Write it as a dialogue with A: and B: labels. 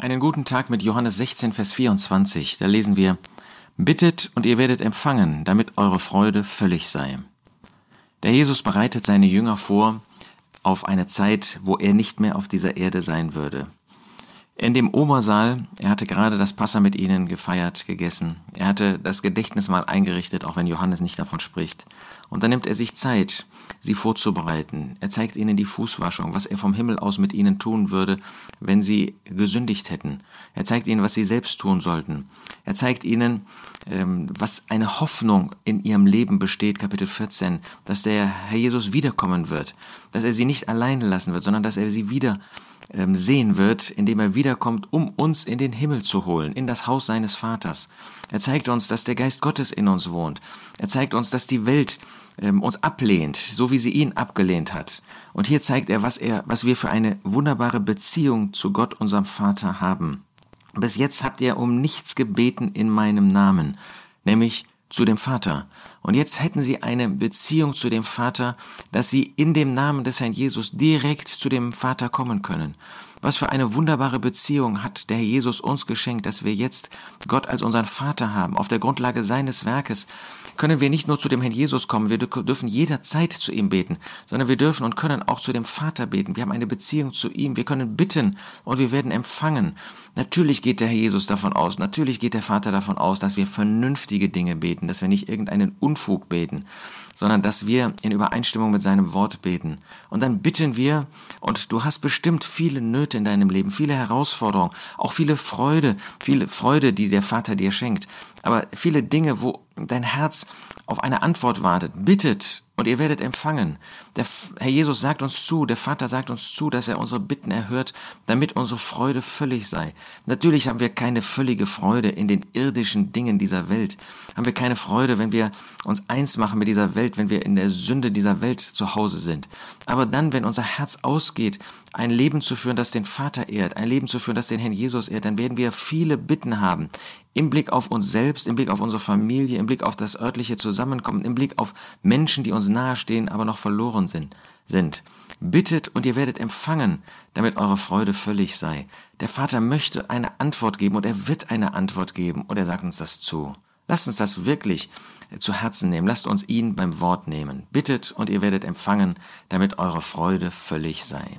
A: Einen guten Tag mit Johannes 16, Vers 24. Da lesen wir, Bittet und ihr werdet empfangen, damit eure Freude völlig sei. Der Jesus bereitet seine Jünger vor auf eine Zeit, wo er nicht mehr auf dieser Erde sein würde. In dem Obersaal, er hatte gerade das Passa mit ihnen gefeiert, gegessen. Er hatte das Gedächtnis mal eingerichtet, auch wenn Johannes nicht davon spricht. Und dann nimmt er sich Zeit, sie vorzubereiten. Er zeigt ihnen die Fußwaschung, was er vom Himmel aus mit ihnen tun würde, wenn sie gesündigt hätten. Er zeigt ihnen, was sie selbst tun sollten. Er zeigt ihnen, ähm, was eine Hoffnung in ihrem Leben besteht, Kapitel 14, dass der Herr Jesus wiederkommen wird, dass er sie nicht allein lassen wird, sondern dass er sie wieder sehen wird, indem er wiederkommt, um uns in den Himmel zu holen, in das Haus seines Vaters. Er zeigt uns, dass der Geist Gottes in uns wohnt. Er zeigt uns, dass die Welt ähm, uns ablehnt, so wie sie ihn abgelehnt hat. Und hier zeigt er, was er, was wir für eine wunderbare Beziehung zu Gott, unserem Vater, haben. Bis jetzt habt ihr um nichts gebeten in meinem Namen, nämlich zu dem Vater. Und jetzt hätten sie eine Beziehung zu dem Vater, dass sie in dem Namen des Herrn Jesus direkt zu dem Vater kommen können. Was für eine wunderbare Beziehung hat der Herr Jesus uns geschenkt, dass wir jetzt Gott als unseren Vater haben. Auf der Grundlage seines Werkes können wir nicht nur zu dem Herrn Jesus kommen, wir dürfen jederzeit zu ihm beten, sondern wir dürfen und können auch zu dem Vater beten. Wir haben eine Beziehung zu ihm, wir können bitten und wir werden empfangen. Natürlich geht der Herr Jesus davon aus, natürlich geht der Vater davon aus, dass wir vernünftige Dinge beten, dass wir nicht irgendeinen Unfug beten, sondern dass wir in Übereinstimmung mit seinem Wort beten. Und dann bitten wir, und du hast bestimmt viele Nöte in deinem Leben, viele Herausforderungen, auch viele Freude, viele Freude, die der Vater dir schenkt, aber viele Dinge, wo dein Herz auf eine Antwort wartet. Bittet und ihr werdet empfangen. Der Herr Jesus sagt uns zu, der Vater sagt uns zu, dass er unsere Bitten erhört, damit unsere Freude völlig sei. Natürlich haben wir keine völlige Freude in den irdischen Dingen dieser Welt. Haben wir keine Freude, wenn wir uns eins machen mit dieser Welt, wenn wir in der Sünde dieser Welt zu Hause sind. Aber dann, wenn unser Herz ausgeht, ein Leben zu führen, das den Vater ehrt, ein Leben zu führen, das den Herrn Jesus ehrt, dann werden wir viele Bitten haben im Blick auf uns selbst, im Blick auf unsere Familie, im Blick auf das örtliche Zusammenkommen, im Blick auf Menschen, die uns nahestehen, aber noch verloren sind. sind. Bittet und ihr werdet empfangen, damit eure Freude völlig sei. Der Vater möchte eine Antwort geben und er wird eine Antwort geben und er sagt uns das zu. Lasst uns das wirklich zu Herzen nehmen. Lasst uns ihn beim Wort nehmen. Bittet und ihr werdet empfangen, damit eure Freude völlig sei.